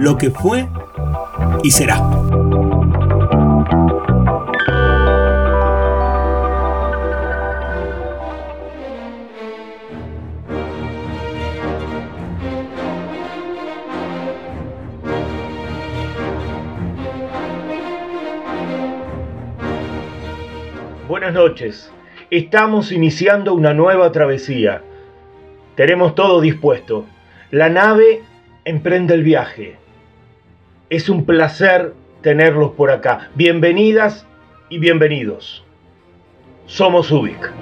lo que fue y será. Buenas noches. Estamos iniciando una nueva travesía. Tenemos todo dispuesto. La nave emprende el viaje. Es un placer tenerlos por acá. Bienvenidas y bienvenidos. Somos Ubik.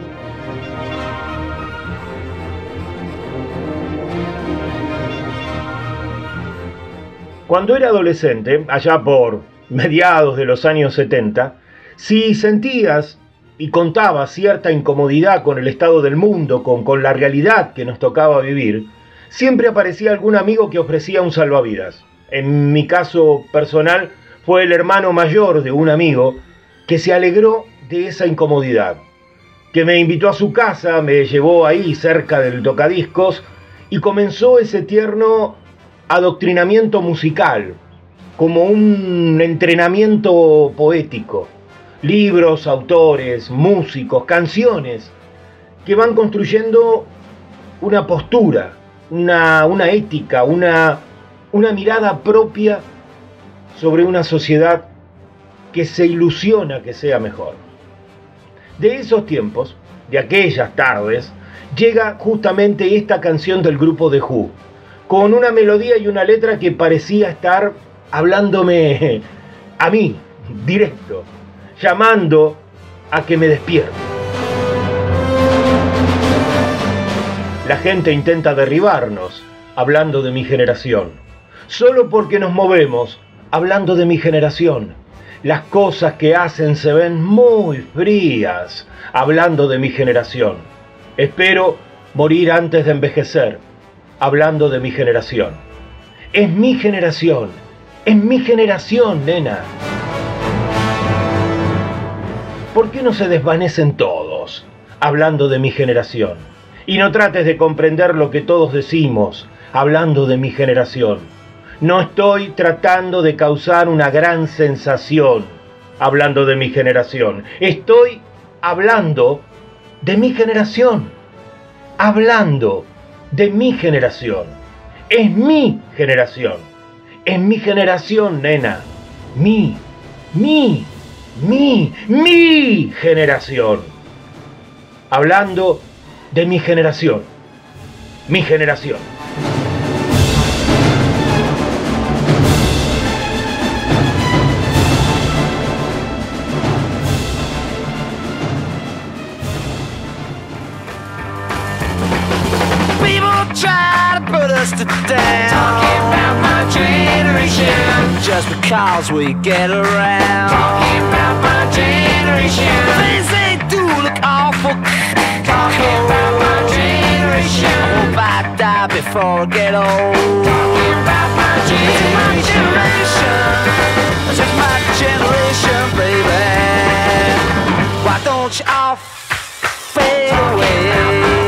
Cuando era adolescente, allá por mediados de los años 70, si sentías y contabas cierta incomodidad con el estado del mundo, con, con la realidad que nos tocaba vivir, siempre aparecía algún amigo que ofrecía un salvavidas. En mi caso personal fue el hermano mayor de un amigo que se alegró de esa incomodidad, que me invitó a su casa, me llevó ahí cerca del tocadiscos y comenzó ese tierno adoctrinamiento musical, como un entrenamiento poético. Libros, autores, músicos, canciones que van construyendo una postura, una, una ética, una, una mirada propia sobre una sociedad que se ilusiona que sea mejor. De esos tiempos, de aquellas tardes, llega justamente esta canción del grupo de Who, con una melodía y una letra que parecía estar hablándome a mí, directo, llamando a que me despierto. La gente intenta derribarnos, hablando de mi generación. Solo porque nos movemos, hablando de mi generación. Las cosas que hacen se ven muy frías, hablando de mi generación. Espero morir antes de envejecer, hablando de mi generación. Es mi generación, es mi generación, nena. ¿Por qué no se desvanecen todos, hablando de mi generación? Y no trates de comprender lo que todos decimos, hablando de mi generación. No estoy tratando de causar una gran sensación, hablando de mi generación. Estoy hablando de mi generación. Hablando de mi generación. Es mi generación. Es mi generación, nena. Mi, mi, mi, mi generación. Hablando de mi generación. Mi generación. Down. Talking about my generation. Just because we get around. Talking about my generation. Things they do look awful. Talking about my generation. I hope I die before I get old. Talking about my generation. This is my generation, baby. Why don't you all fade away?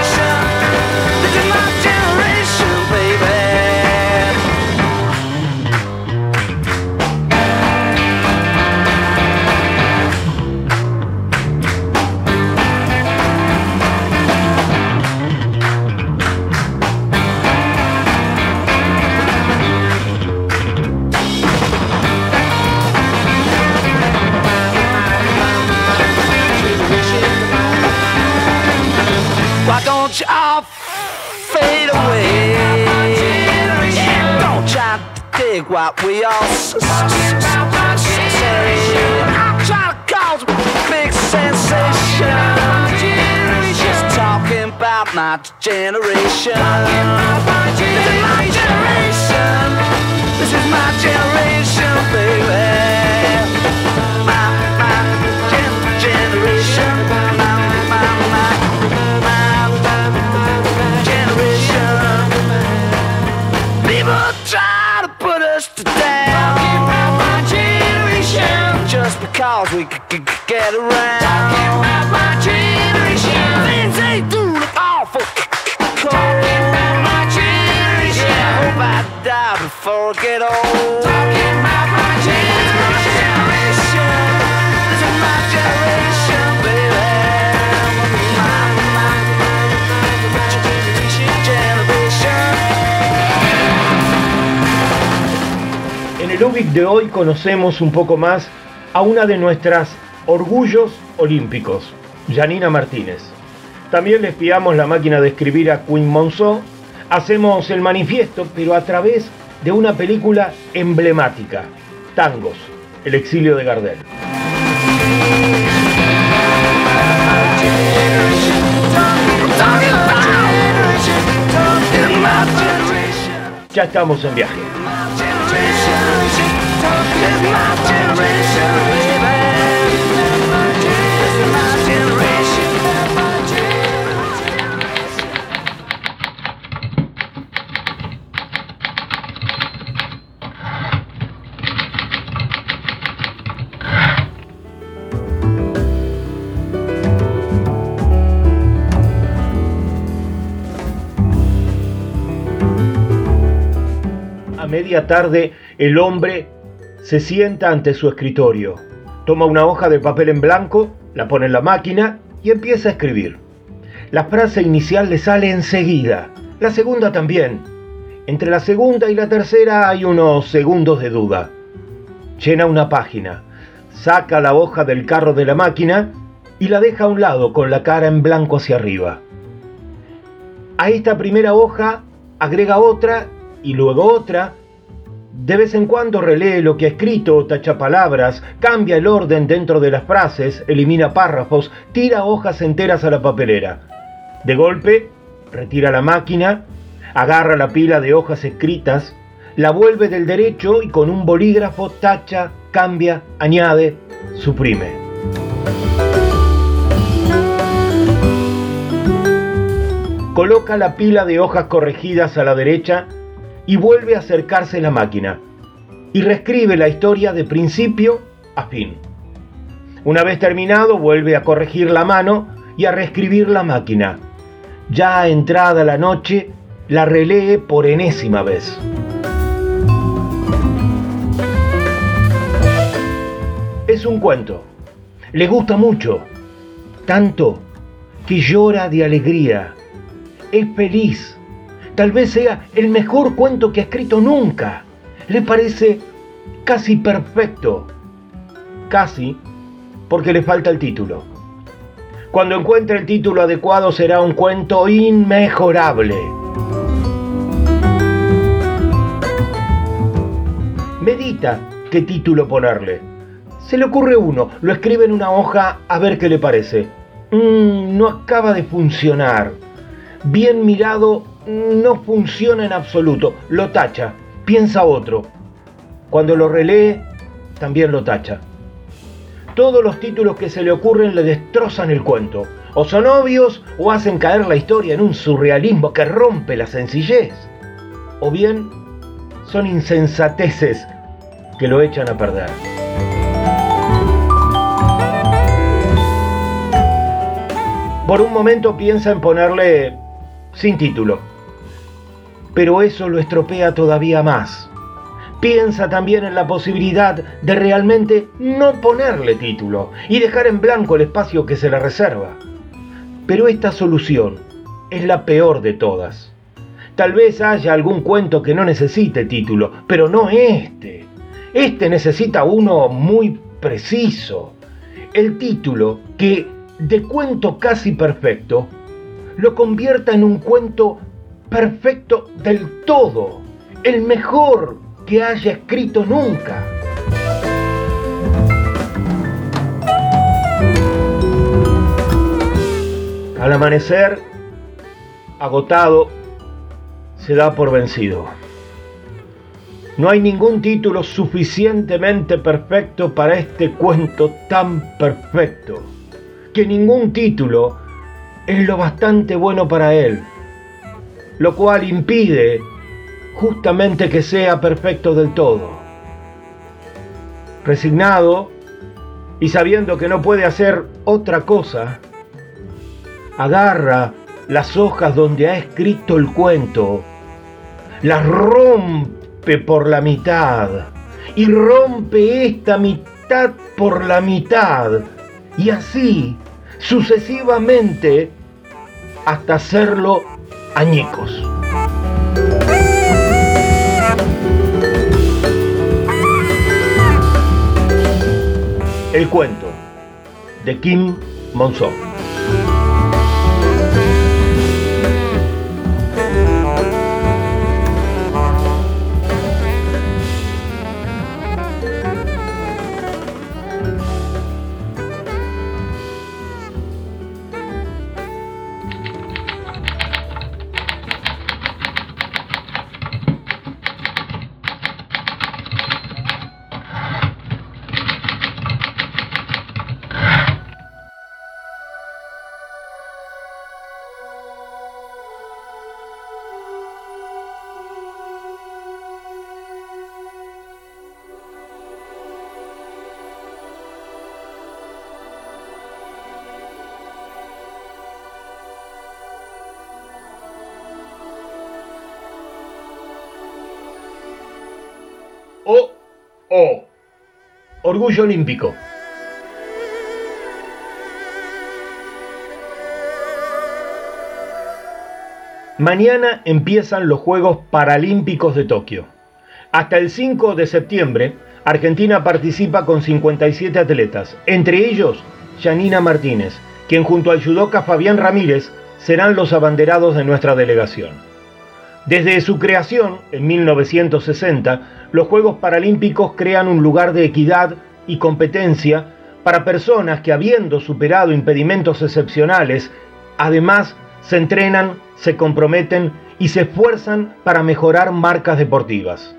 don't y'all fade away. Don't try to dig what we all say. I'm trying to cause a big sensation. Just talking about my generation. This is my generation. This is my generation, baby. My People try to put us to down. Talking about my generation. Just because we c- c- c- get around. Talking about my generation. Things they do look awful cold. Talking about my generation. I hope I die before I get old. De hoy conocemos un poco más a una de nuestras orgullos olímpicos, Janina Martínez. También le espiamos la máquina de escribir a Queen Monceau. Hacemos el manifiesto, pero a través de una película emblemática, Tangos, El exilio de Gardel. Ya estamos en viaje. A media tarde, el hombre se sienta ante su escritorio, toma una hoja de papel en blanco, la pone en la máquina y empieza a escribir. La frase inicial le sale enseguida, la segunda también. Entre la segunda y la tercera hay unos segundos de duda. Llena una página, saca la hoja del carro de la máquina y la deja a un lado con la cara en blanco hacia arriba. A esta primera hoja agrega otra y luego otra. De vez en cuando relee lo que ha escrito, tacha palabras, cambia el orden dentro de las frases, elimina párrafos, tira hojas enteras a la papelera. De golpe, retira la máquina, agarra la pila de hojas escritas, la vuelve del derecho y con un bolígrafo tacha, cambia, añade, suprime. Coloca la pila de hojas corregidas a la derecha y vuelve a acercarse la máquina y reescribe la historia de principio a fin. Una vez terminado, vuelve a corregir la mano y a reescribir la máquina. Ya entrada la noche, la relee por enésima vez. Es un cuento. Le gusta mucho. Tanto que llora de alegría. Es feliz. Tal vez sea el mejor cuento que ha escrito nunca. Le parece casi perfecto. Casi porque le falta el título. Cuando encuentre el título adecuado será un cuento inmejorable. Medita qué título ponerle. Se le ocurre uno, lo escribe en una hoja a ver qué le parece. Mm, no acaba de funcionar. Bien mirado, no funciona en absoluto. Lo tacha, piensa otro. Cuando lo relee, también lo tacha. Todos los títulos que se le ocurren le destrozan el cuento. O son obvios o hacen caer la historia en un surrealismo que rompe la sencillez. O bien son insensateces que lo echan a perder. Por un momento piensa en ponerle sin título. Pero eso lo estropea todavía más. Piensa también en la posibilidad de realmente no ponerle título y dejar en blanco el espacio que se le reserva. Pero esta solución es la peor de todas. Tal vez haya algún cuento que no necesite título, pero no este. Este necesita uno muy preciso. El título que de cuento casi perfecto lo convierta en un cuento perfecto del todo, el mejor que haya escrito nunca. Al amanecer, agotado, se da por vencido. No hay ningún título suficientemente perfecto para este cuento tan perfecto, que ningún título es lo bastante bueno para él, lo cual impide justamente que sea perfecto del todo. Resignado y sabiendo que no puede hacer otra cosa, agarra las hojas donde ha escrito el cuento, las rompe por la mitad y rompe esta mitad por la mitad y así sucesivamente hasta hacerlo añicos. El cuento de Kim Monzón. Orgullo olímpico. Mañana empiezan los Juegos Paralímpicos de Tokio. Hasta el 5 de septiembre, Argentina participa con 57 atletas, entre ellos Janina Martínez, quien junto al judoka Fabián Ramírez serán los abanderados de nuestra delegación. Desde su creación, en 1960, los Juegos Paralímpicos crean un lugar de equidad y competencia para personas que habiendo superado impedimentos excepcionales, además se entrenan, se comprometen y se esfuerzan para mejorar marcas deportivas.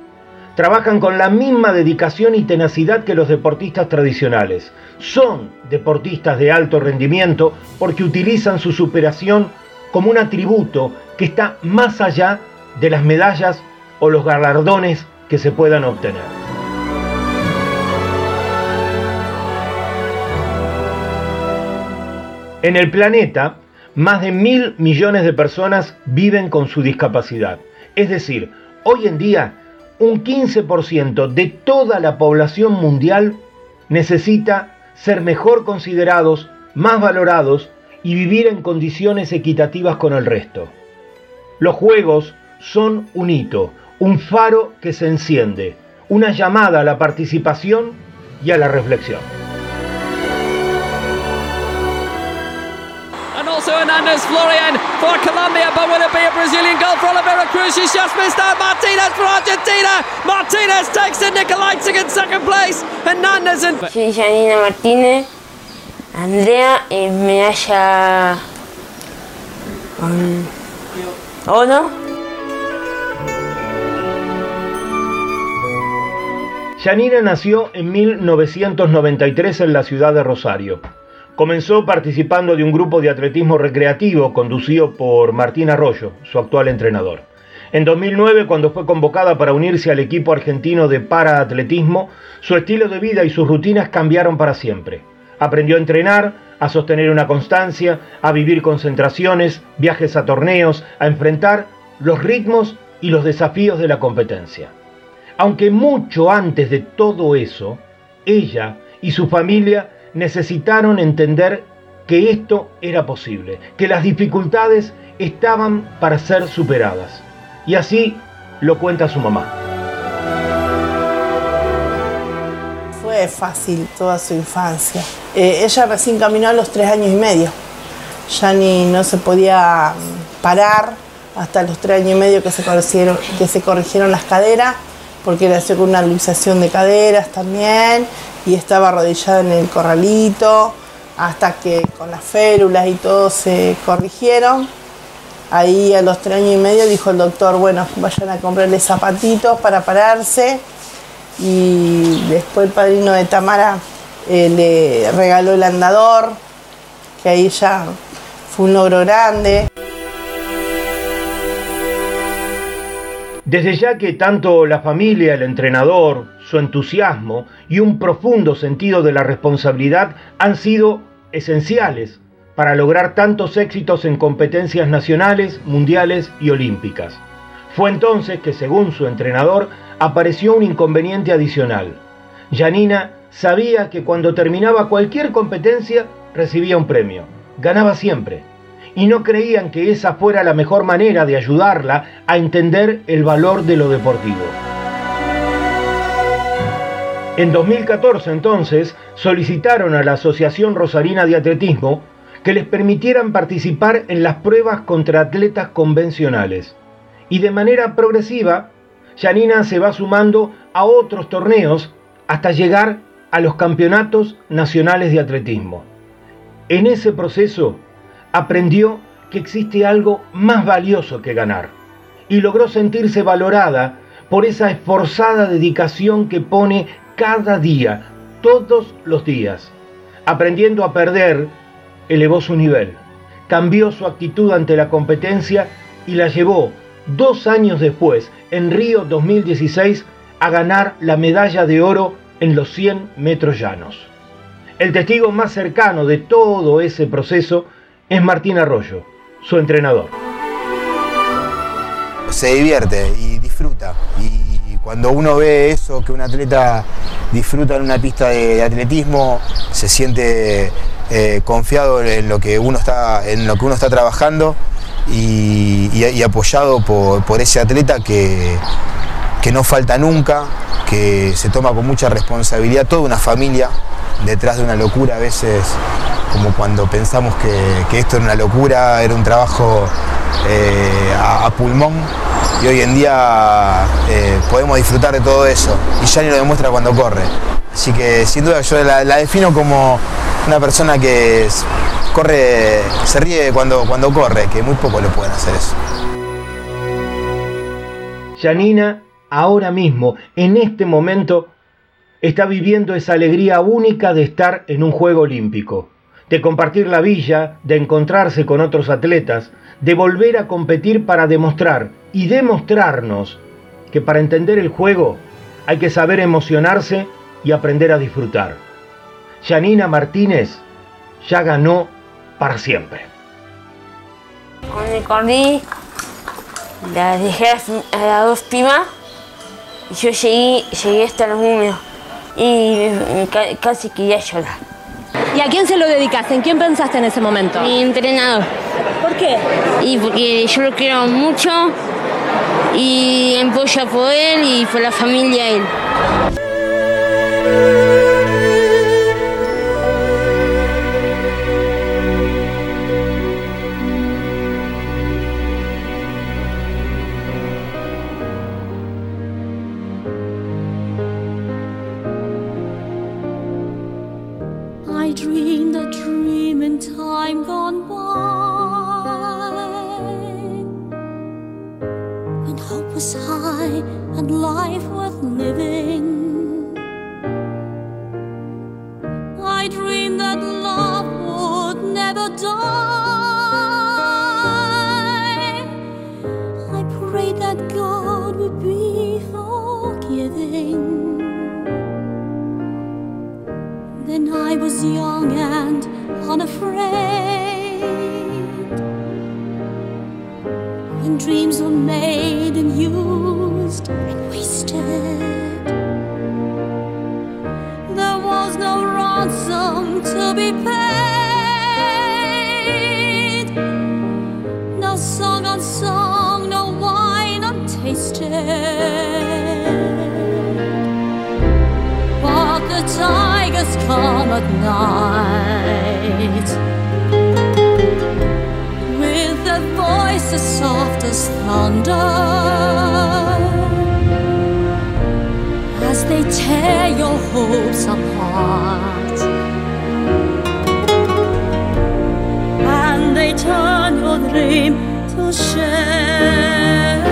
Trabajan con la misma dedicación y tenacidad que los deportistas tradicionales. Son deportistas de alto rendimiento porque utilizan su superación como un atributo que está más allá de las medallas o los galardones que se puedan obtener. En el planeta, más de mil millones de personas viven con su discapacidad. Es decir, hoy en día, un 15% de toda la población mundial necesita ser mejor considerados, más valorados y vivir en condiciones equitativas con el resto. Los juegos son un hito, un faro que se enciende, una llamada a la participación y a la reflexión. And also Hernandez Florian for Colombia, but will it be a Brazilian goal for Oliveira Cruz? She's just missed out. Martinez for Argentina. Martinez takes it. Nicolaitic in second place. Hernandez in. Soy Janina Martínez, Andrea en medalla um, oro. Yanina nació en 1993 en la ciudad de Rosario. Comenzó participando de un grupo de atletismo recreativo conducido por Martín Arroyo, su actual entrenador. En 2009, cuando fue convocada para unirse al equipo argentino de paraatletismo, su estilo de vida y sus rutinas cambiaron para siempre. Aprendió a entrenar, a sostener una constancia, a vivir concentraciones, viajes a torneos, a enfrentar los ritmos y los desafíos de la competencia. Aunque mucho antes de todo eso, ella y su familia necesitaron entender que esto era posible, que las dificultades estaban para ser superadas. Y así lo cuenta su mamá. Fue fácil toda su infancia. Eh, ella recién caminó a los tres años y medio. Ya ni no se podía mm, parar hasta los tres años y medio que se que se corrigieron las caderas porque nació con una luxación de caderas también y estaba arrodillada en el corralito hasta que con las férulas y todo se corrigieron. Ahí a los tres años y medio dijo el doctor, bueno, vayan a comprarle zapatitos para pararse. Y después el padrino de Tamara eh, le regaló el andador, que ahí ya fue un logro grande. Desde ya que tanto la familia, el entrenador, su entusiasmo y un profundo sentido de la responsabilidad han sido esenciales para lograr tantos éxitos en competencias nacionales, mundiales y olímpicas. Fue entonces que, según su entrenador, apareció un inconveniente adicional. Janina sabía que cuando terminaba cualquier competencia recibía un premio, ganaba siempre y no creían que esa fuera la mejor manera de ayudarla a entender el valor de lo deportivo. En 2014 entonces solicitaron a la Asociación Rosarina de Atletismo que les permitieran participar en las pruebas contra atletas convencionales. Y de manera progresiva, Janina se va sumando a otros torneos hasta llegar a los campeonatos nacionales de atletismo. En ese proceso aprendió que existe algo más valioso que ganar y logró sentirse valorada por esa esforzada dedicación que pone cada día, todos los días. Aprendiendo a perder, elevó su nivel, cambió su actitud ante la competencia y la llevó dos años después, en Río 2016, a ganar la medalla de oro en los 100 metros llanos. El testigo más cercano de todo ese proceso es Martín Arroyo, su entrenador. Se divierte y disfruta. Y cuando uno ve eso, que un atleta disfruta en una pista de, atletismo, se siente eh, confiado en lo que uno está, en lo que uno está trabajando y, apoyado por, ese atleta que, que no falta nunca, que se toma con mucha responsabilidad, toda una familia detrás de una locura a veces como cuando pensamos que, esto era una locura, era un trabajo eh, a, pulmón y hoy en día eh, podemos disfrutar de todo eso y ya ni lo demuestra cuando corre. Así que sin duda yo la, defino como una persona que corre, se ríe cuando, cuando corre, que muy poco lo pueden hacer eso. Janina ahora mismo, en este momento, está viviendo esa alegría única de estar en un juego olímpico de compartir la villa, de encontrarse con otros atletas, de volver a competir para demostrar y demostrarnos que para entender el juego hay que saber emocionarse y aprender a disfrutar. Janina Martínez ya ganó para siempre. Cuando corrí, la dejé a las dos pimas y yo llegué, llegué hasta los húmedos y casi quería llorar. ¿Y a quién se lo dedicas? ¿En quién pensaste en ese momento? Mi entrenador. ¿Por qué? Y porque yo lo quiero mucho y apoya por él y por la familia él. Tear your hopes apart. to share.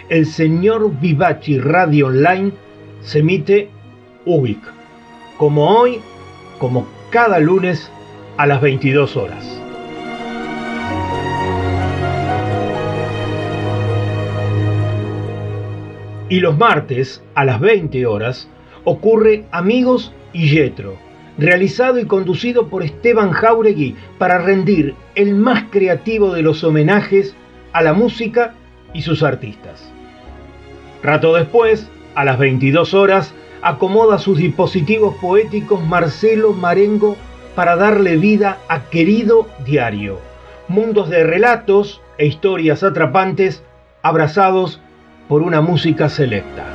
El Señor Vivaci Radio Online se emite UBIC, como hoy, como cada lunes a las 22 horas. Y los martes a las 20 horas ocurre Amigos y Yetro, realizado y conducido por Esteban Jauregui para rendir el más creativo de los homenajes a la música y sus artistas. Rato después, a las 22 horas, acomoda sus dispositivos poéticos Marcelo Marengo para darle vida a Querido Diario, mundos de relatos e historias atrapantes abrazados por una música selecta.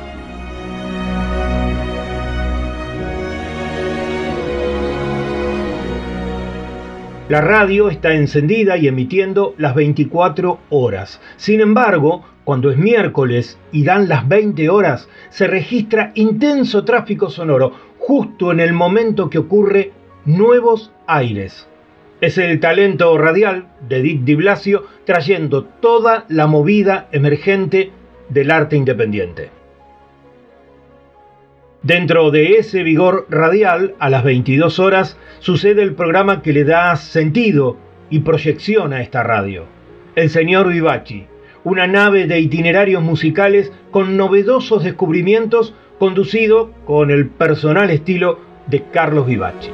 La radio está encendida y emitiendo las 24 horas. Sin embargo, cuando es miércoles y dan las 20 horas, se registra intenso tráfico sonoro justo en el momento que ocurre Nuevos Aires. Es el talento radial de Edith Di Blasio trayendo toda la movida emergente del arte independiente. Dentro de ese vigor radial, a las 22 horas, sucede el programa que le da sentido y proyección a esta radio. El señor Vivaci, una nave de itinerarios musicales con novedosos descubrimientos conducido con el personal estilo de Carlos Vivaci.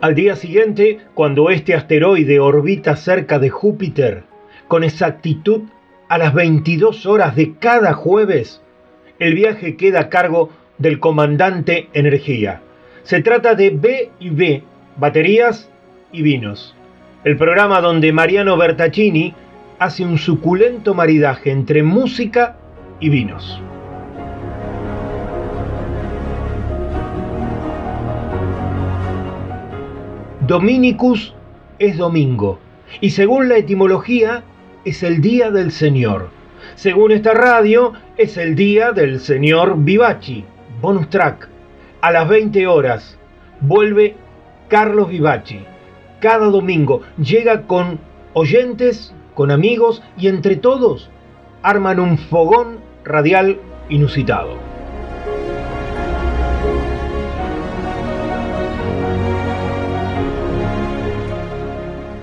Al día siguiente, cuando este asteroide orbita cerca de Júpiter, con exactitud a las 22 horas de cada jueves, el viaje queda a cargo del comandante Energía. Se trata de B y B, baterías y vinos. El programa donde Mariano Bertaccini hace un suculento maridaje entre música y vinos. Dominicus es domingo y según la etimología es el día del Señor. Según esta radio es el día del Señor Vivaci. Bonus track. A las 20 horas vuelve Carlos Vivaci. Cada domingo llega con oyentes, con amigos y entre todos arman un fogón radial inusitado.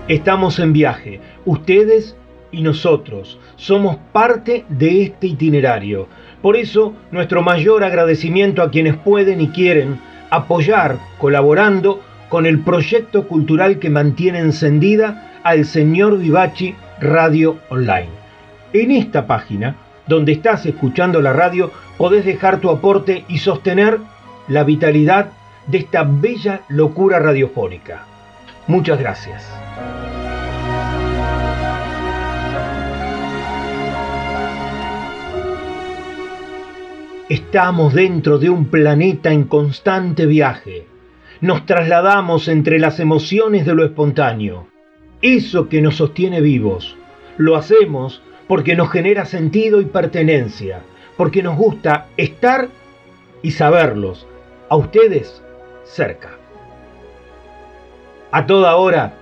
Estamos en viaje, ustedes y nosotros. Somos parte de este itinerario. Por eso, nuestro mayor agradecimiento a quienes pueden y quieren apoyar colaborando con el proyecto cultural que mantiene encendida al señor Vivachi Radio Online. En esta página, donde estás escuchando la radio, podés dejar tu aporte y sostener la vitalidad de esta bella locura radiofónica. Muchas gracias. Estamos dentro de un planeta en constante viaje. Nos trasladamos entre las emociones de lo espontáneo. Eso que nos sostiene vivos. Lo hacemos porque nos genera sentido y pertenencia, porque nos gusta estar y saberlos, a ustedes cerca. A toda hora,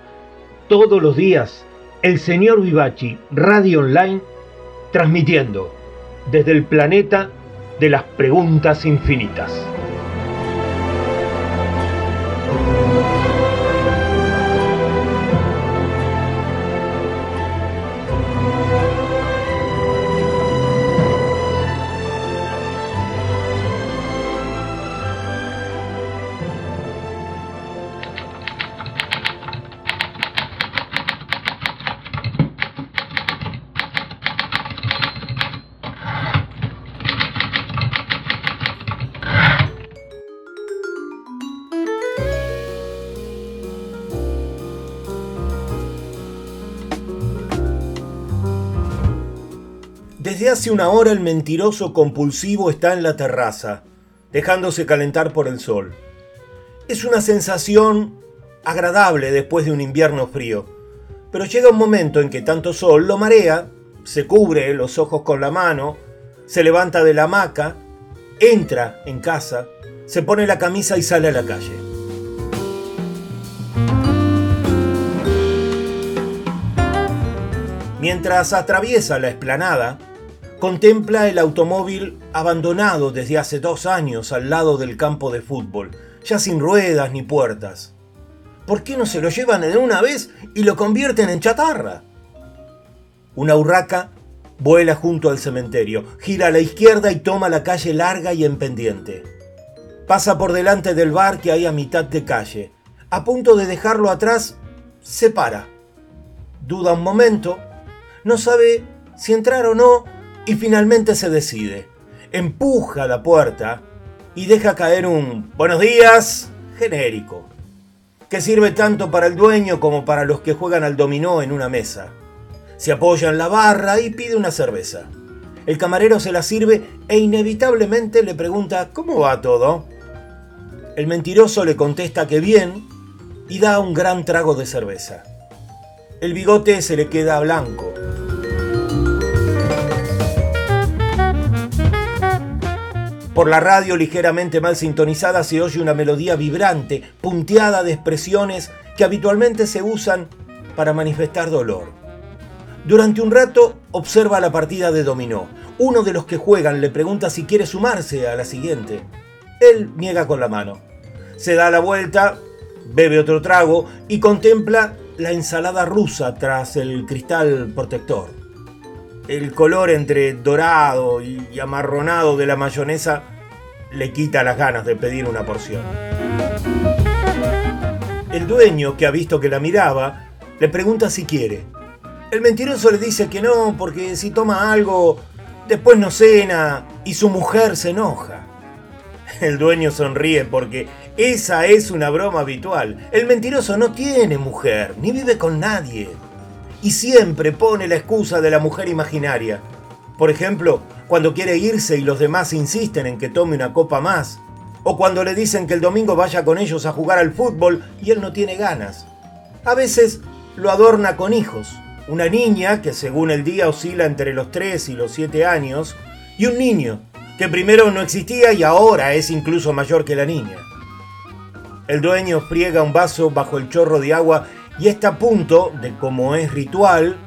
todos los días, el señor Vivachi, Radio Online, transmitiendo desde el planeta de las preguntas infinitas. Hace una hora el mentiroso compulsivo está en la terraza, dejándose calentar por el sol. Es una sensación agradable después de un invierno frío, pero llega un momento en que tanto sol lo marea, se cubre los ojos con la mano, se levanta de la hamaca, entra en casa, se pone la camisa y sale a la calle. Mientras atraviesa la explanada, contempla el automóvil abandonado desde hace dos años al lado del campo de fútbol, ya sin ruedas ni puertas. ¿Por qué no se lo llevan de una vez y lo convierten en chatarra? Una urraca vuela junto al cementerio, gira a la izquierda y toma la calle larga y en pendiente. Pasa por delante del bar que hay a mitad de calle. A punto de dejarlo atrás, se para. Duda un momento, no sabe si entrar o no y finalmente se decide. Empuja la puerta y deja caer un buenos días genérico, que sirve tanto para el dueño como para los que juegan al dominó en una mesa. Se apoya en la barra y pide una cerveza. El camarero se la sirve e inevitablemente le pregunta ¿Cómo va todo? El mentiroso le contesta que bien y da un gran trago de cerveza. El bigote se le queda blanco. Por la radio ligeramente mal sintonizada se oye una melodía vibrante, punteada de expresiones que habitualmente se usan para manifestar dolor. Durante un rato observa la partida de dominó. Uno de los que juegan le pregunta si quiere sumarse a la siguiente. Él niega con la mano. Se da la vuelta, bebe otro trago y contempla la ensalada rusa tras el cristal protector. El color entre dorado y amarronado de la mayonesa le quita las ganas de pedir una porción. El dueño, que ha visto que la miraba, le pregunta si quiere. El mentiroso le dice que no, porque si toma algo, después no cena y su mujer se enoja. El dueño sonríe porque esa es una broma habitual. El mentiroso no tiene mujer, ni vive con nadie. Y siempre pone la excusa de la mujer imaginaria. Por ejemplo, cuando quiere irse y los demás insisten en que tome una copa más. O cuando le dicen que el domingo vaya con ellos a jugar al fútbol y él no tiene ganas. A veces lo adorna con hijos. Una niña, que según el día oscila entre los 3 y los 7 años, y un niño, que primero no existía y ahora es incluso mayor que la niña. El dueño friega un vaso bajo el chorro de agua y está a punto de, como es ritual,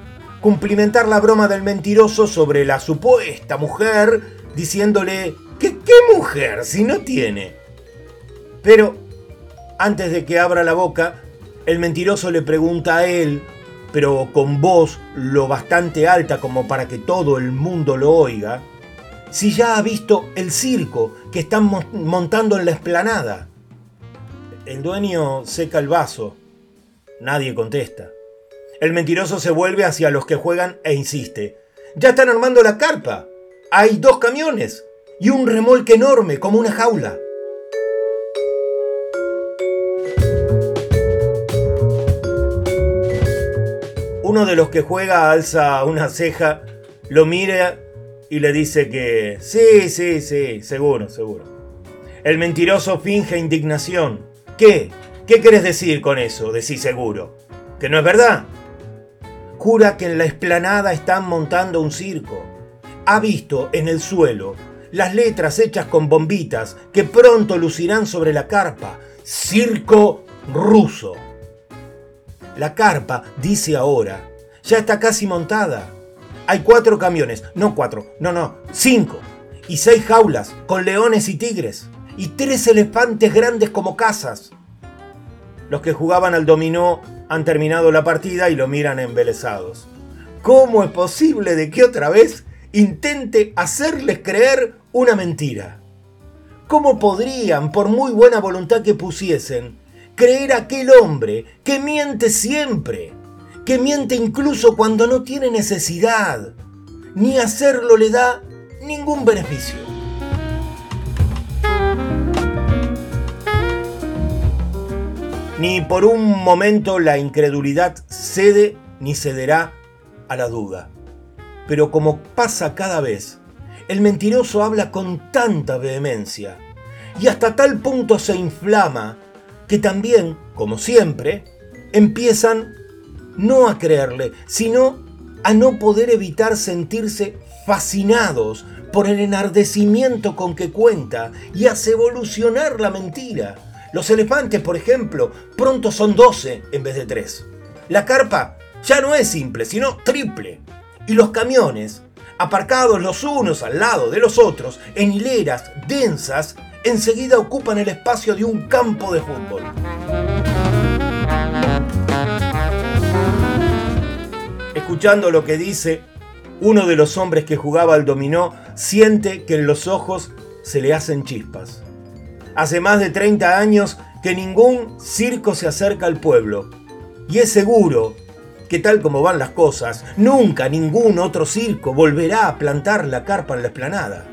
cumplimentar la broma del mentiroso sobre la supuesta mujer, diciéndole que qué mujer si no tiene. Pero, antes de que abra la boca, El mentiroso le pregunta a él, pero con voz lo bastante alta como para que todo el mundo lo oiga, si ya ha visto el circo que están mo- montando en la explanada. El dueño seca el vaso. Nadie contesta. El mentiroso se vuelve hacia los que juegan e insiste. Ya están armando la carpa. Hay dos camiones y un remolque enorme como una jaula. Uno de los que juega alza una ceja, lo mira y le dice que sí, sí, sí, seguro, seguro. El mentiroso finge indignación. ¿Qué? ¿Qué querés decir con eso? Decís seguro. ¿Que no es verdad? Jura que en la explanada están montando un circo. Ha visto en el suelo las letras hechas con bombitas que pronto lucirán sobre la carpa. Circo ruso. La carpa, dice ahora, ya está casi montada. Hay cuatro camiones, no cuatro, no, no, cinco. Y seis jaulas con leones y tigres. Y tres elefantes grandes como casas. Los que jugaban al dominó han terminado la partida y lo miran embelesados. ¿Cómo es posible de que otra vez intente hacerles creer una mentira? ¿Cómo podrían, por muy buena voluntad que pusiesen, creer aquel hombre que miente siempre, que miente incluso cuando no tiene necesidad, ni hacerlo le da ningún beneficio? Ni por un momento la incredulidad cede ni cederá a la duda. Pero como pasa cada vez, el mentiroso habla con tanta vehemencia y hasta tal punto se inflama que también, como siempre, empiezan no a creerle, sino a no poder evitar sentirse fascinados por el enardecimiento con que cuenta y hace evolucionar la mentira. Los elefantes, por ejemplo, pronto son 12 en vez de 3. La carpa ya no es simple, sino triple. Y los camiones, aparcados los unos al lado de los otros, en hileras densas, enseguida ocupan el espacio de un campo de fútbol. Escuchando lo que dice, uno de los hombres que jugaba al dominó siente que en los ojos se le hacen chispas. Hace más de 30 años que ningún circo se acerca al pueblo. Y es seguro que tal como van las cosas, nunca ningún otro circo volverá a plantar la carpa en la esplanada.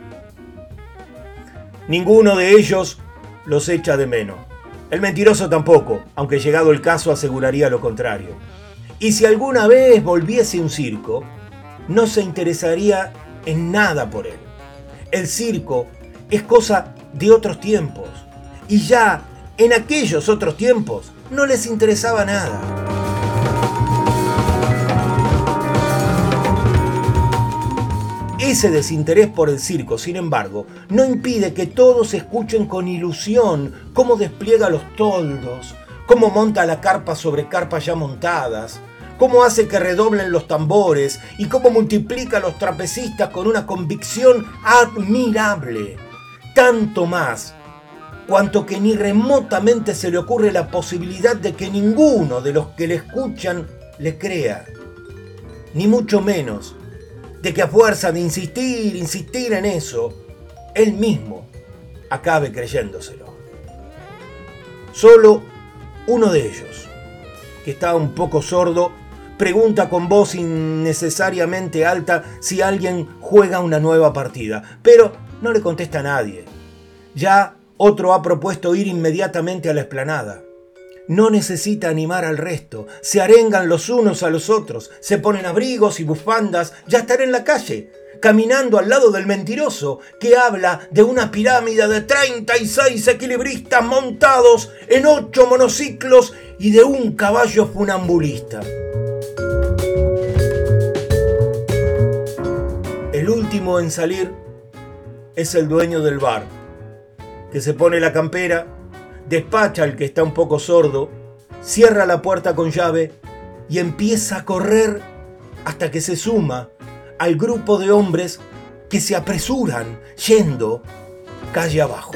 Ninguno de ellos los echa de menos. El mentiroso tampoco, aunque llegado el caso aseguraría lo contrario. Y si alguna vez volviese un circo, no se interesaría en nada por él. El circo es cosa de otros tiempos. Y ya en aquellos otros tiempos no les interesaba nada. Ese desinterés por el circo, sin embargo, no impide que todos escuchen con ilusión cómo despliega los toldos, cómo monta la carpa sobre carpas ya montadas, cómo hace que redoblen los tambores y cómo multiplica los trapecistas con una convicción admirable. Tanto más cuanto que ni remotamente se le ocurre la posibilidad de que ninguno de los que le escuchan le crea, ni mucho menos de que a fuerza de insistir, insistir en eso, él mismo acabe creyéndoselo. Solo uno de ellos, que está un poco sordo, pregunta con voz innecesariamente alta si alguien juega una nueva partida, pero no le contesta a nadie. Ya otro ha propuesto ir inmediatamente a la explanada. No necesita animar al resto, se arengan los unos a los otros, se ponen abrigos y bufandas, ya están en la calle, caminando al lado del mentiroso que habla de una pirámide de 36 equilibristas montados en 8 monociclos y de un caballo funambulista. El último en salir es el dueño del bar, que se pone la campera, despacha al que está un poco sordo, cierra la puerta con llave y empieza a correr hasta que se suma al grupo de hombres que se apresuran yendo calle abajo.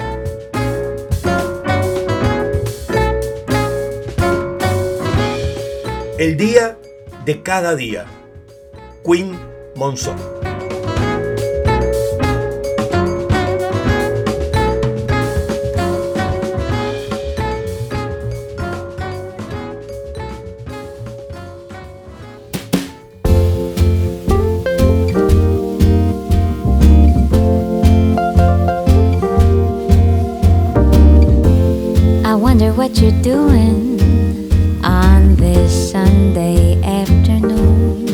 El día de cada día. Queen Monzón. what you're doing on this Sunday afternoon.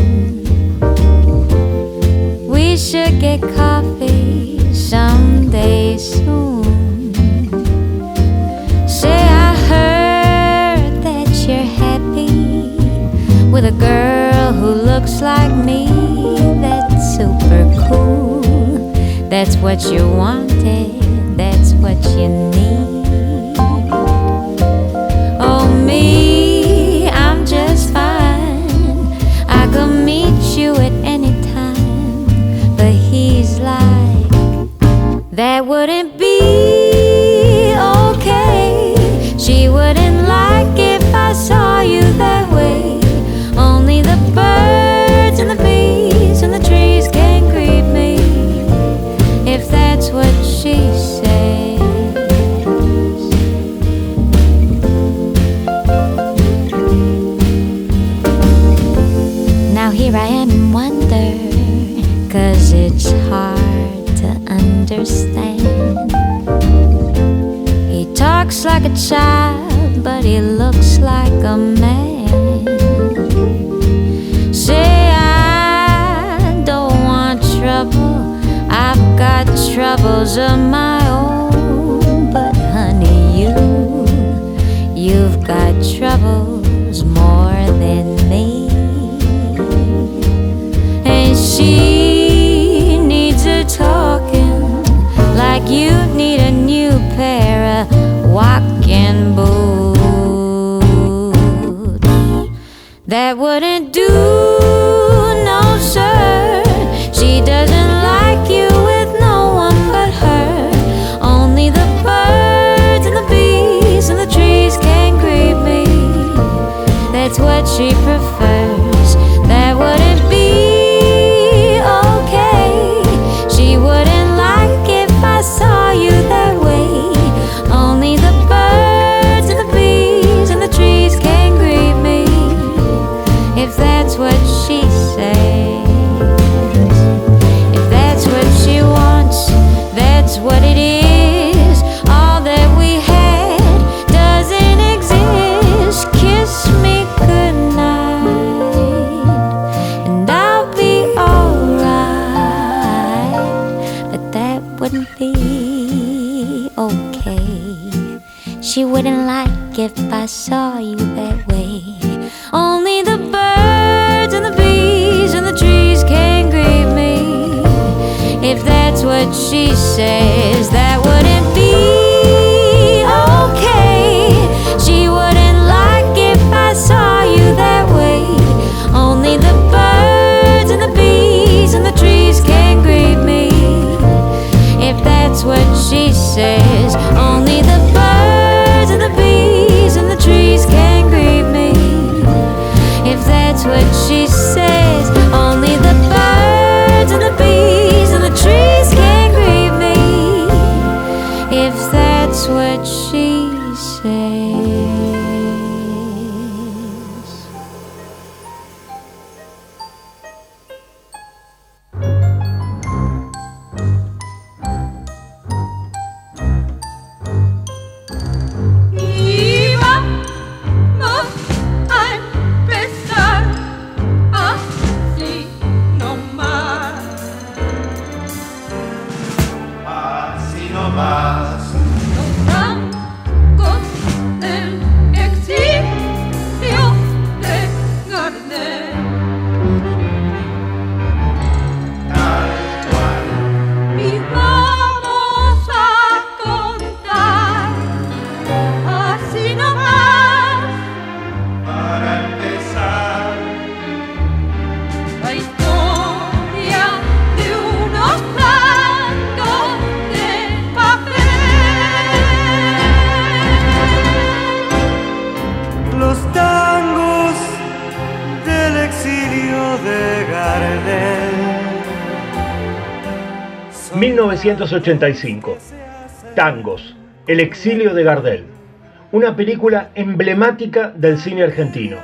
We should get coffee someday soon. Say, I heard that you're happy with a girl who looks like me. That's super cool. That's what you wanted, that's what you need. troubles of mine. she prefers. 1985. Tangos. El exilio de Gardel. Una película emblemática del cine argentino.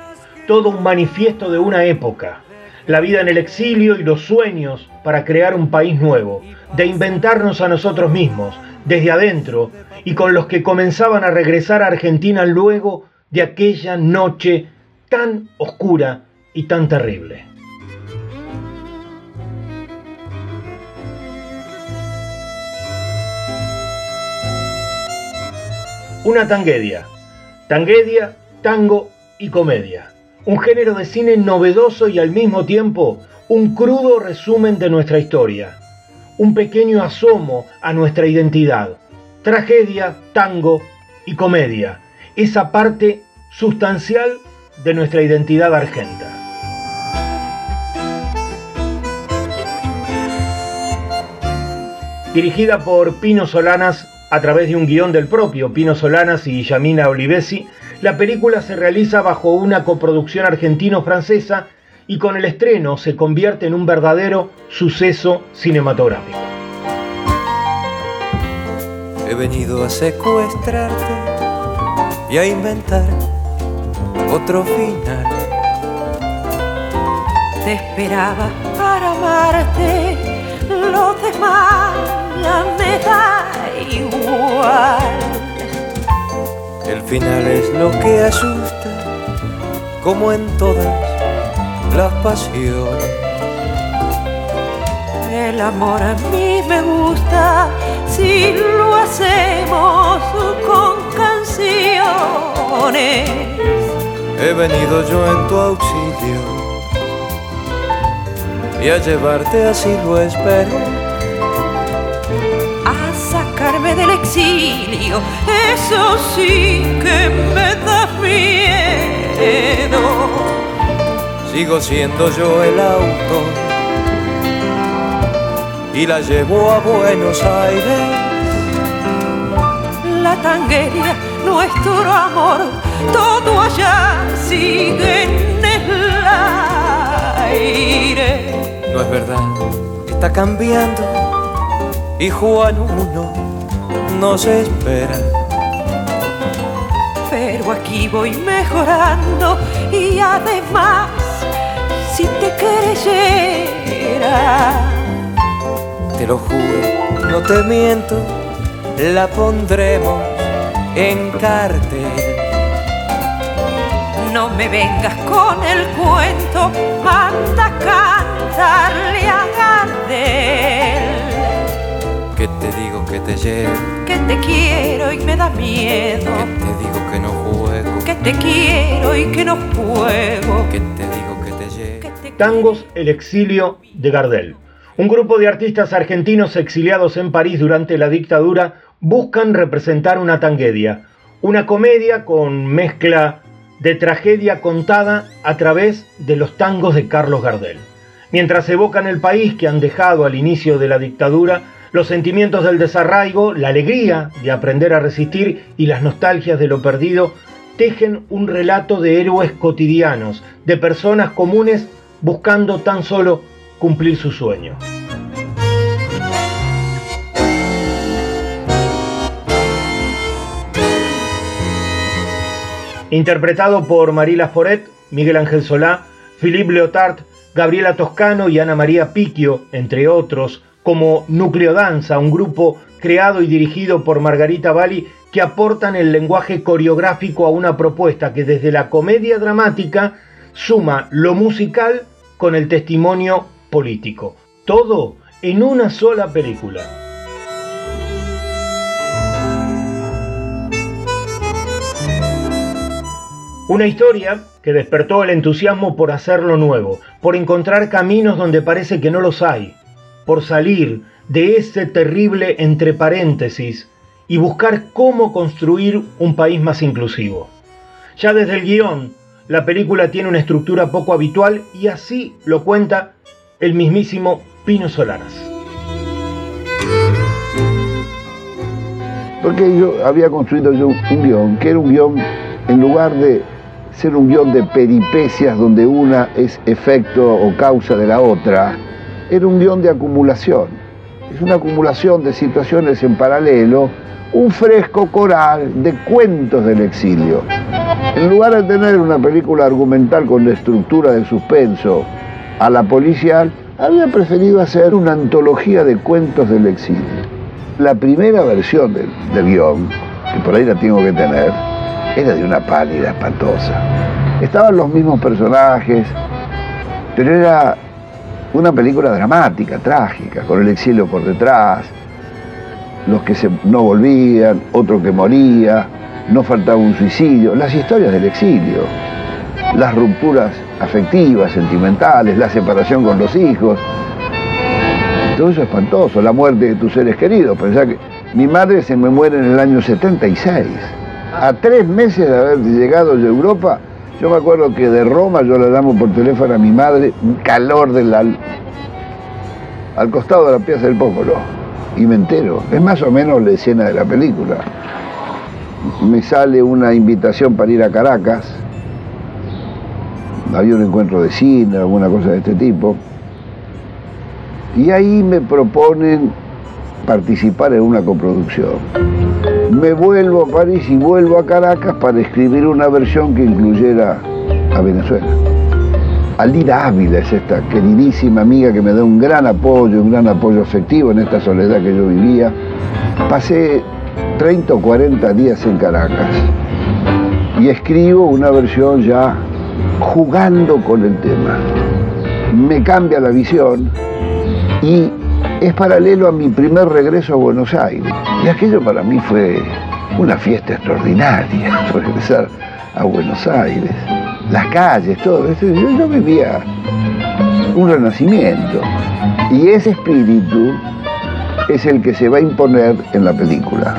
Todo un manifiesto de una época. La vida en el exilio y los sueños para crear un país nuevo. De inventarnos a nosotros mismos, desde adentro, y con los que comenzaban a regresar a Argentina luego de aquella noche tan oscura y tan terrible. Una tanguedia. Tanguedia, tango y comedia. Un género de cine novedoso y al mismo tiempo un crudo resumen de nuestra historia. Un pequeño asomo a nuestra identidad. Tragedia, tango y comedia. Esa parte sustancial de nuestra identidad argenta. Dirigida por Pino Solanas a través de un guion del propio Pino Solanas y Yamina Olivesi, la película se realiza bajo una coproducción argentino-francesa y con el estreno se convierte en un verdadero suceso cinematográfico. He venido a secuestrarte y a inventar otro final. Te esperaba para amarte, lo demás ya me da igual. El final es lo que asusta, como en todas las pasiones. El amor a mí me gusta si lo hacemos con canciones. He venido yo en tu auxilio y a llevarte así lo espero. Exilio, eso sí que me da miedo. Sigo siendo yo el auto y la llevo a Buenos Aires. La tanguería, nuestro amor, todo allá sigue en el aire. No es verdad, está cambiando y Juan uno nos espera. Pero aquí voy mejorando y además, si te creyera, Te lo juro, no te miento, la pondremos en cartel. no me vengas con el cuento, anda a cantarle a Gardel. Que te llevo, Que quiero y me da miedo, te digo que no juego, que te quiero y que no puedo. que te digo que te llevo. Tangos El exilio de Gardel. Un grupo de artistas argentinos exiliados en París durante la dictadura buscan representar una tanguedia, una comedia con mezcla de tragedia contada a través de los tangos de Carlos Gardel. Mientras evocan el país que han dejado al inicio de la dictadura, los sentimientos del desarraigo, la alegría de aprender a resistir y las nostalgias de lo perdido, tejen un relato de héroes cotidianos, de personas comunes buscando tan solo cumplir su sueño. Interpretado por Marila Foret, Miguel Ángel Solá, Philippe Leotard, Gabriela Toscano y Ana María Picchio, entre otros, como Núcleo Danza, un grupo creado y dirigido por Margarita Bali que aportan el lenguaje coreográfico a una propuesta que desde la comedia dramática suma lo musical con el testimonio político. Todo en una sola película. Una historia que despertó el entusiasmo por hacerlo nuevo, por encontrar caminos donde parece que no los hay, por salir de ese terrible entre paréntesis y buscar cómo construir un país más inclusivo. Ya desde el guion, la película tiene una estructura poco habitual y así lo cuenta el mismísimo Pino Solanas. Porque yo había construido yo un guion, que era un guion, en lugar de ser un guion de peripecias donde una es efecto o causa de la otra. Era un guion de acumulación. Es una acumulación de situaciones en paralelo, un fresco coral de cuentos del exilio. En lugar de tener una película argumental con la estructura de suspenso a la policial, había preferido hacer una antología de cuentos del exilio. La primera versión del, del guion, que por ahí la tengo que tener, era de una pálida espantosa. Estaban los mismos personajes, pero era una película dramática, trágica, con el exilio por detrás, los que se, no volvían, otro que moría, no faltaba un suicidio, las historias del exilio, las rupturas afectivas, sentimentales, la separación con los hijos. Todo eso es espantoso, la muerte de tus seres queridos. Pensá que mi madre se me muere en el año 76. A tres meses de haber llegado a Europa, yo me acuerdo que de Roma yo le damos por teléfono a mi madre, un calor del al, al costado de la Piazza del Popolo. Y me entero. Es más o menos la escena de la película. Me sale una invitación para ir a Caracas. Había un encuentro de cine, alguna cosa de este tipo. Y ahí me proponen participar en una coproducción. Me vuelvo a París y vuelvo a Caracas para escribir una versión que incluyera a Venezuela. Alida Ávila es esta queridísima amiga que me da un gran apoyo, un gran apoyo afectivo en esta soledad que yo vivía. Pasé 30 o 40 días en Caracas y escribo una versión ya jugando con el tema. Me cambia la visión y es paralelo a mi primer regreso a Buenos Aires. Y aquello para mí fue una fiesta extraordinaria, regresar a Buenos Aires, las calles, todo. Yo, yo vivía un renacimiento. Y ese espíritu es el que se va a imponer en la película.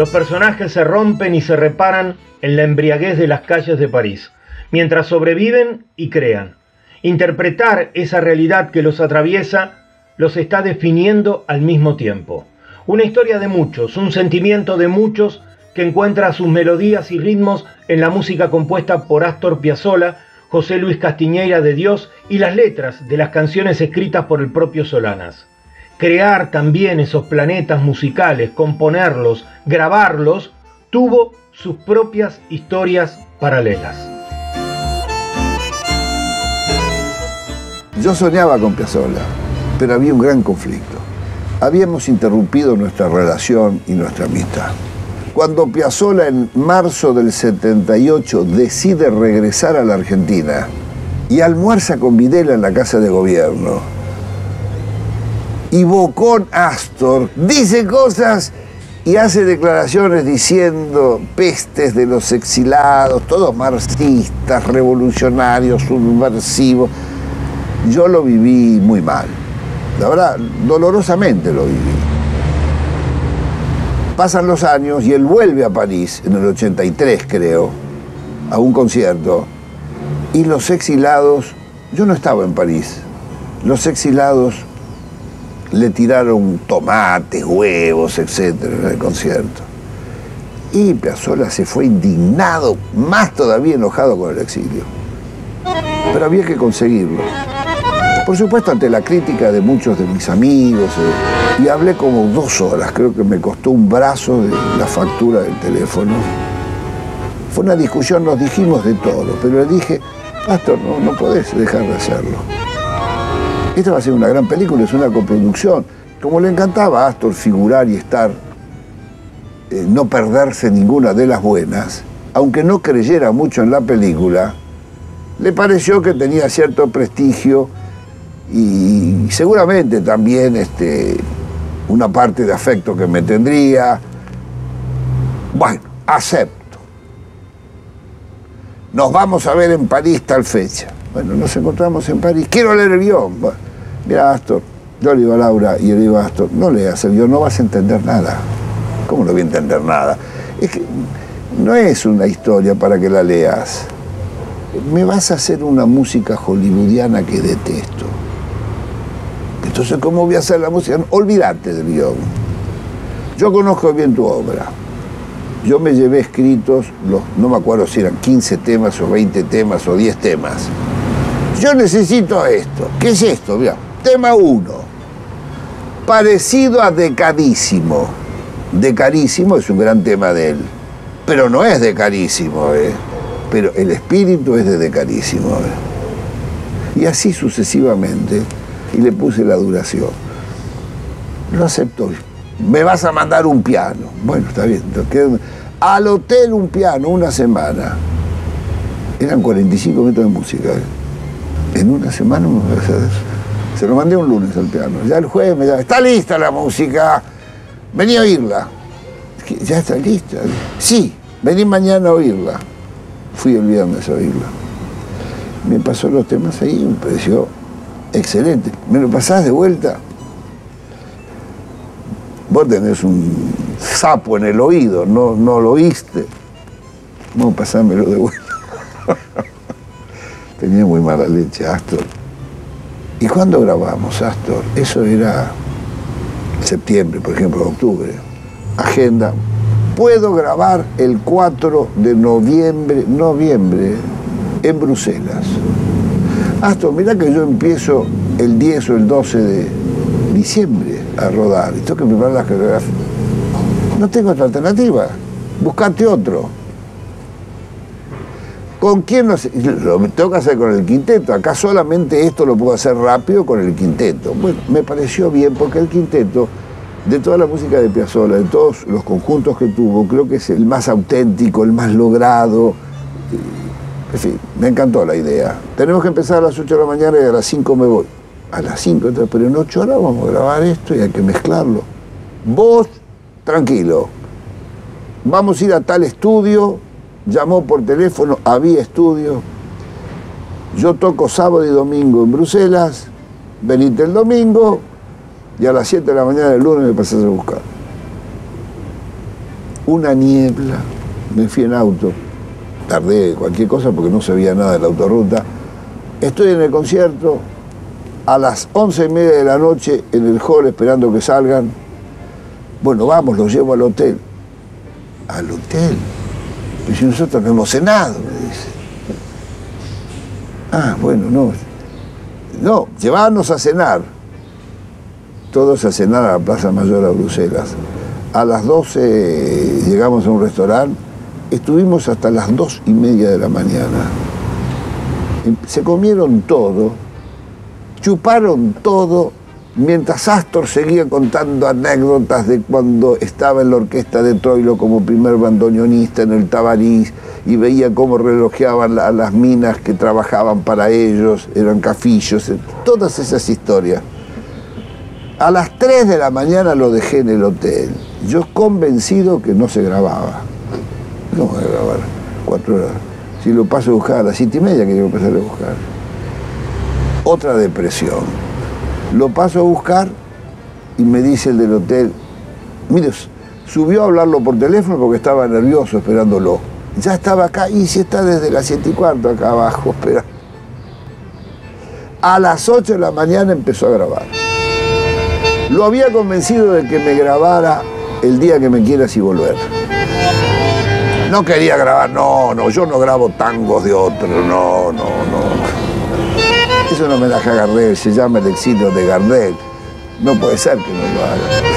Los personajes se rompen y se reparan en la embriaguez de las calles de París, mientras sobreviven y crean. Interpretar esa realidad que los atraviesa los está definiendo al mismo tiempo. Una historia de muchos, un sentimiento de muchos que encuentra sus melodías y ritmos en la música compuesta por Astor Piazzolla, José Luis Castiñeira de Dios y las letras de las canciones escritas por el propio Solanas crear también esos planetas musicales, componerlos, grabarlos, tuvo sus propias historias paralelas. Yo soñaba con Piazzolla, pero había un gran conflicto. Habíamos interrumpido nuestra relación y nuestra amistad. Cuando Piazzolla en marzo del 78 decide regresar a la Argentina y almuerza con Videla en la casa de gobierno, y Bocón Astor dice cosas y hace declaraciones diciendo pestes de los exilados, todos marxistas, revolucionarios, subversivos. Yo lo viví muy mal, la verdad, dolorosamente lo viví. Pasan los años y él vuelve a París, en el 83 creo, a un concierto, y los exilados, yo no estaba en París, los exilados le tiraron tomates, huevos, etcétera, en el concierto. Y Piazzolla se fue indignado, más todavía enojado con el exilio. Pero había que conseguirlo. Por supuesto, ante la crítica de muchos de mis amigos, eh, y hablé como dos horas, creo que me costó un brazo de la factura del teléfono. Fue una discusión, nos dijimos de todo, pero le dije, Pastor, no, no podés dejar de hacerlo. Esta va a ser una gran película, es una coproducción. Como le encantaba a Astor figurar y estar, eh, no perderse ninguna de las buenas, aunque no creyera mucho en la película, le pareció que tenía cierto prestigio y seguramente también este, una parte de afecto que me tendría. Bueno, acepto. Nos vamos a ver en París tal fecha. Bueno, nos encontramos en París. Quiero leer el guion. Mira, Astor, yo le digo a Laura y le digo a Astor, no leas el guion, no vas a entender nada. ¿Cómo no voy a entender nada? Es que no es una historia para que la leas. Me vas a hacer una música hollywoodiana que detesto. Entonces, ¿cómo voy a hacer la música? Olvídate del guion. Yo conozco bien tu obra. Yo me llevé escritos, los, no me acuerdo si eran 15 temas o 20 temas o 10 temas. Yo necesito esto. ¿Qué es esto? Mira, tema 1. Parecido a Decadísimo. Decarísimo es un gran tema de él. Pero no es de Carísimo, ¿eh? Pero el espíritu es de Decarísimo. ¿eh? Y así sucesivamente. Y le puse la duración. Lo aceptó. Me vas a mandar un piano. Bueno, está bien. Al hotel un piano, una semana. Eran 45 minutos de música. ¿eh? En una semana. Se lo mandé un lunes al piano. Ya el jueves me llama, está lista la música. Vení a oírla. Ya está lista. Sí, vení mañana a oírla. Fui el viernes a oírla. Me pasó los temas ahí, me pareció excelente. ¿Me lo pasás de vuelta? Vos tenés un sapo en el oído, no, no lo oíste. No, pasámelo de vuelta. Tenía muy mala leche, Astor. ¿Y cuándo grabamos, Astor? Eso era septiembre, por ejemplo, octubre. Agenda. Puedo grabar el 4 de noviembre, noviembre, en Bruselas. Astor, mirá que yo empiezo el 10 o el 12 de diciembre a rodar. Y tengo que preparar las coreografías. No tengo otra alternativa. Buscate otro. ¿Con quién lo, lo tengo que hacer con el quinteto? Acá solamente esto lo puedo hacer rápido con el quinteto. Bueno, me pareció bien porque el quinteto, de toda la música de Piazzolla, de todos los conjuntos que tuvo, creo que es el más auténtico, el más logrado. En fin, me encantó la idea. Tenemos que empezar a las 8 de la mañana y a las 5 me voy. A las 5, entonces, pero en 8 horas vamos a grabar esto y hay que mezclarlo. Vos, tranquilo. Vamos a ir a tal estudio, llamó por teléfono, había estudio. Yo toco sábado y domingo en Bruselas, venite el domingo y a las 7 de la mañana del lunes me pasás a buscar. Una niebla, me fui en auto, tardé cualquier cosa porque no sabía nada de la autorruta. Estoy en el concierto, a las once y media de la noche en el hall esperando que salgan. Bueno, vamos, los llevo al hotel. Al hotel. Y si nosotros no hemos cenado, me dice. Ah, bueno, no. No, llevarnos a cenar. Todos a cenar a la Plaza Mayor a Bruselas. A las 12 llegamos a un restaurante. Estuvimos hasta las dos y media de la mañana. Se comieron todo, chuparon todo, mientras Astor seguía contando anécdotas de cuando estaba en la orquesta de Troilo como primer bandoneonista en el Tabarís y veía cómo relojeaban a las minas que trabajaban para ellos, eran cafillos, todas esas historias. A las 3 de la mañana lo dejé en el hotel, yo convencido que no se grababa. No voy a grabar cuatro horas. Si lo paso a buscar a las siete y media, que yo empezar a buscar. Otra depresión. Lo paso a buscar y me dice el del hotel, mire, subió a hablarlo por teléfono porque estaba nervioso esperándolo. Ya estaba acá y si está desde las siete y cuarto acá abajo, espera. A las 8 de la mañana empezó a grabar. Lo había convencido de que me grabara el día que me quieras y volver. No quería grabar, no, no, yo no grabo tangos de otro, no, no, no. Eso no me la deja Gardel, se llama el exilio de Gardel. No puede ser que no lo haga.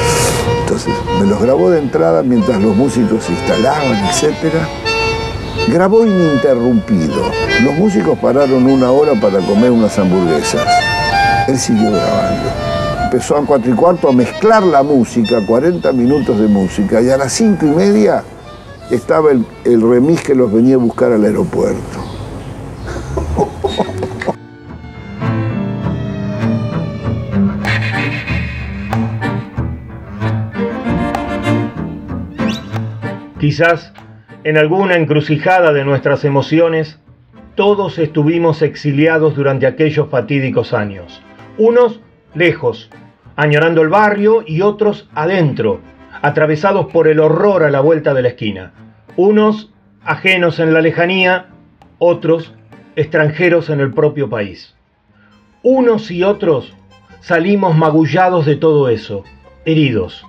Entonces, me los grabó de entrada mientras los músicos se instalaban, etc. Grabó ininterrumpido. Los músicos pararon una hora para comer unas hamburguesas. Él siguió grabando. Empezó a cuatro y cuarto a mezclar la música, 40 minutos de música, y a las cinco y media estaba el, el remis que los venía a buscar al aeropuerto. Quizás en alguna encrucijada de nuestras emociones, todos estuvimos exiliados durante aquellos fatídicos años. Unos lejos, añorando el barrio, y otros adentro, atravesados por el horror a la vuelta de la esquina. Unos ajenos en la lejanía, otros extranjeros en el propio país. Unos y otros salimos magullados de todo eso, heridos.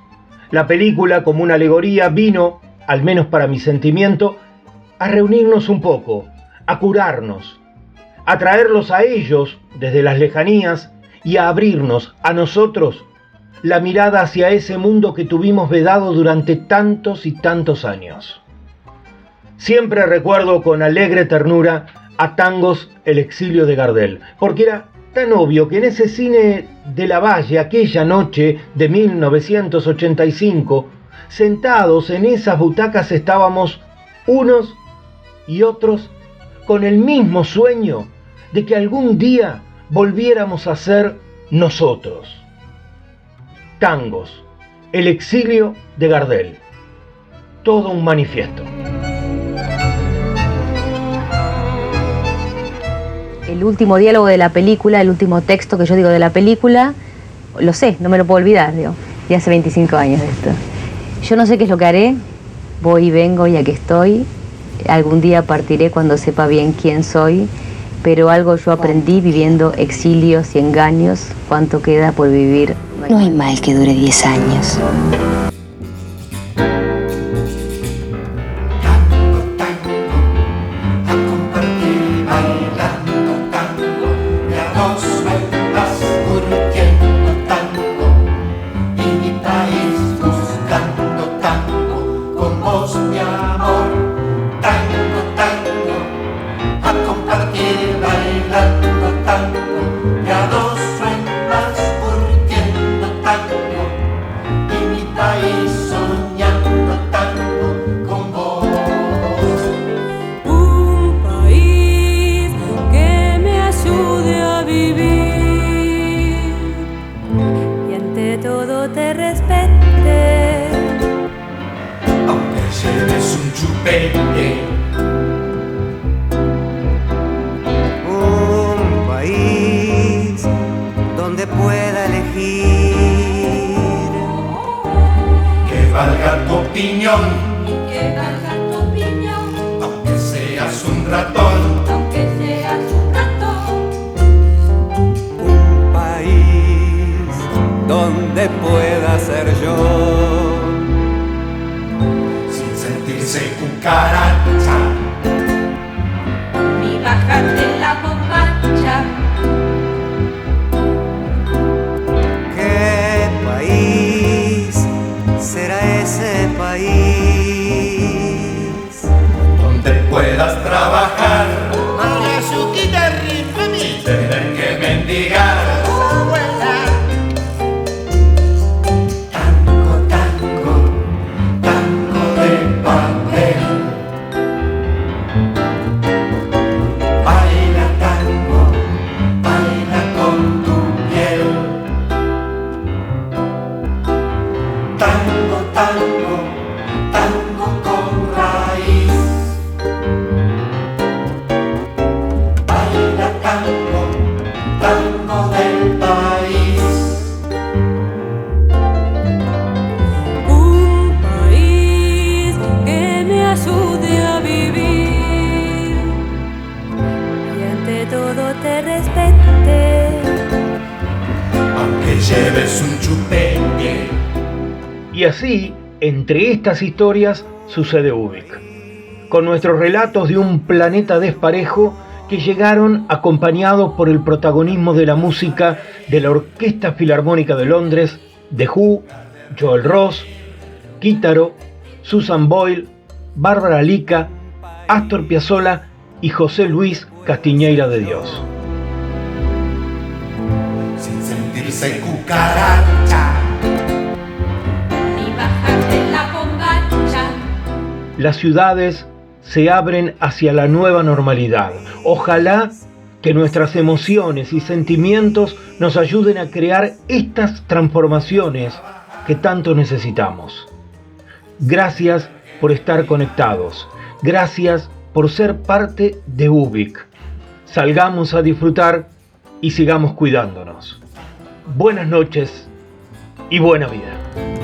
La película, como una alegoría, vino, al menos para mi sentimiento, a reunirnos un poco, a curarnos, a traerlos a ellos desde las lejanías y a abrirnos a nosotros la mirada hacia ese mundo que tuvimos vedado durante tantos y tantos años. Siempre recuerdo con alegre ternura a Tangos el exilio de Gardel, porque era tan obvio que en ese cine de la Valle aquella noche de 1985, sentados en esas butacas estábamos unos y otros con el mismo sueño de que algún día volviéramos a ser nosotros. Tangos, el exilio de Gardel. Todo un manifiesto. El último diálogo de la película, el último texto que yo digo de la película, lo sé, no me lo puedo olvidar, digo, y hace 25 años de esto. Yo no sé qué es lo que haré, voy y vengo y aquí estoy, algún día partiré cuando sepa bien quién soy, pero algo yo aprendí viviendo exilios y engaños, cuánto queda por vivir. No hay mal que dure 10 años. Estas historias, sucede Ubik, con nuestros relatos de un planeta desparejo que llegaron acompañados por el protagonismo de la música de la Orquesta Filarmónica de Londres, The Who, Joel Ross, Kitaro, Susan Boyle, Bárbara Lica, Astor Piazzolla y José Luis Castiñeira de Dios. Sin sentirse. Las ciudades se abren hacia la nueva normalidad. Ojalá que nuestras emociones y sentimientos nos ayuden a crear estas transformaciones que tanto necesitamos. Gracias por estar conectados. Gracias por ser parte de UBIC. Salgamos a disfrutar y sigamos cuidándonos. Buenas noches y buena vida.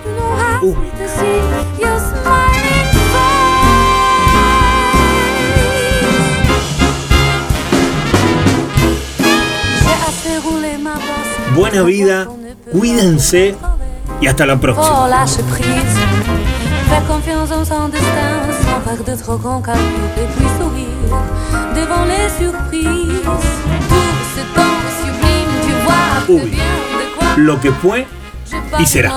Buena vida, cuídense y hasta la próxima. Lâche prise. Fais confiance en son destin, sans faire de trop grands calculs et puis sourire devant les surprises. Tout ce temps sublime, tu vois que Uy. bien de quoi Lo que fue y será.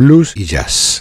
Blues y jazz.